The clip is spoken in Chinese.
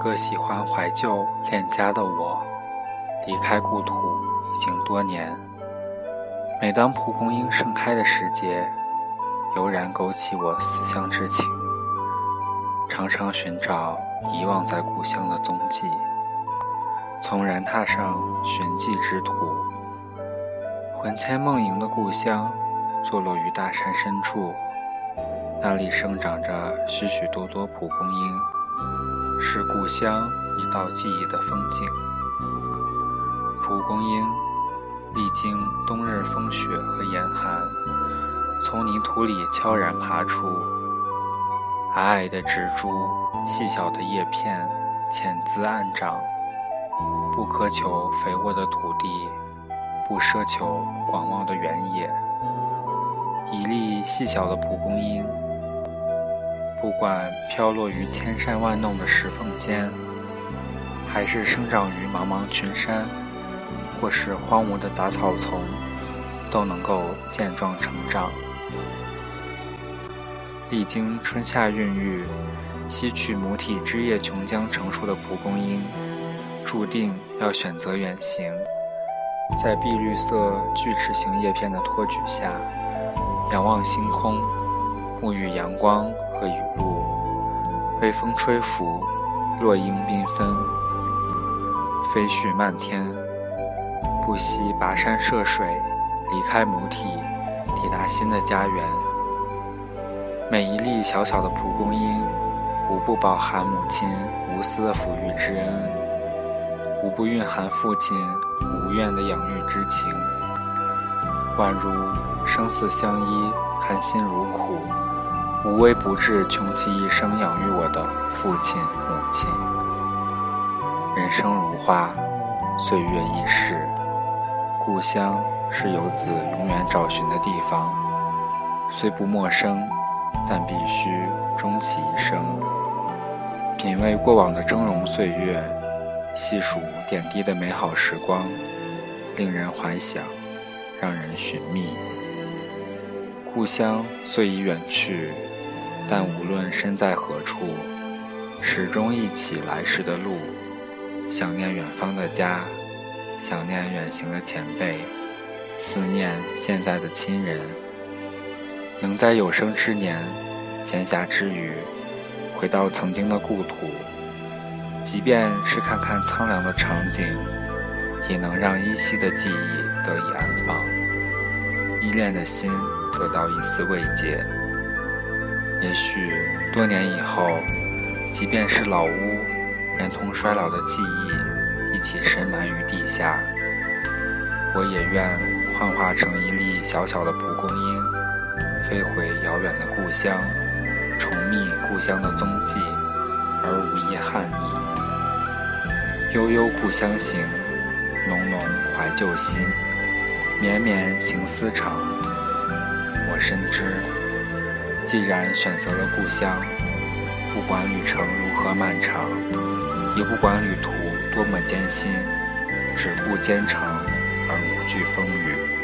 一个喜欢怀旧恋家的我。离开故土已经多年。每当蒲公英盛开的时节，悠然勾起我思乡之情。常常寻找遗忘在故乡的踪迹，从然踏上寻迹之途。魂牵梦萦的故乡，坐落于大山深处，那里生长着许许多多蒲公英，是故乡一道记忆的风景。蒲公英历经冬日风雪和严寒，从泥土里悄然爬出。矮矮的植株，细小的叶片，浅滋暗长，不苛求肥沃的土地，不奢求广袤的原野。一粒细小的蒲公英，不管飘落于千山万弄的石缝间，还是生长于茫茫群山，或是荒芜的杂草丛，都能够健壮成长。历经春夏孕育，吸取母体枝叶琼浆成熟的蒲公英，注定要选择远行，在碧绿色锯齿形叶片的托举下，仰望星空，沐浴阳光和雨露，微风吹拂，落英缤纷，飞絮漫天，不惜跋山涉水，离开母体，抵达新的家园。每一粒小小的蒲公英，无不饱含母亲无私的抚育之恩，无不蕴含父亲无怨的养育之情，宛如生死相依、含辛茹苦、无微不至穷其一生养育我的父亲母亲。人生如花，岁月易逝，故乡是游子永远找寻的地方，虽不陌生。但必须终其一生，品味过往的峥嵘岁月，细数点滴的美好时光，令人怀想，让人寻觅。故乡虽已远去，但无论身在何处，始终忆起来时的路，想念远方的家，想念远行的前辈，思念健在的亲人。能在有生之年，闲暇之余，回到曾经的故土，即便是看看苍凉的场景，也能让依稀的记忆得以安放，依恋的心得到一丝慰藉。也许多年以后，即便是老屋连同衰老的记忆起深埋于地下，我也愿幻化成一粒小小的蒲公英。飞回遥远的故乡，重觅故乡的踪迹，而无一憾意。悠悠故乡行，浓浓怀旧心，绵绵情思长。我深知，既然选择了故乡，不管旅程如何漫长，也不管旅途多么艰辛，只顾兼程而无惧风雨。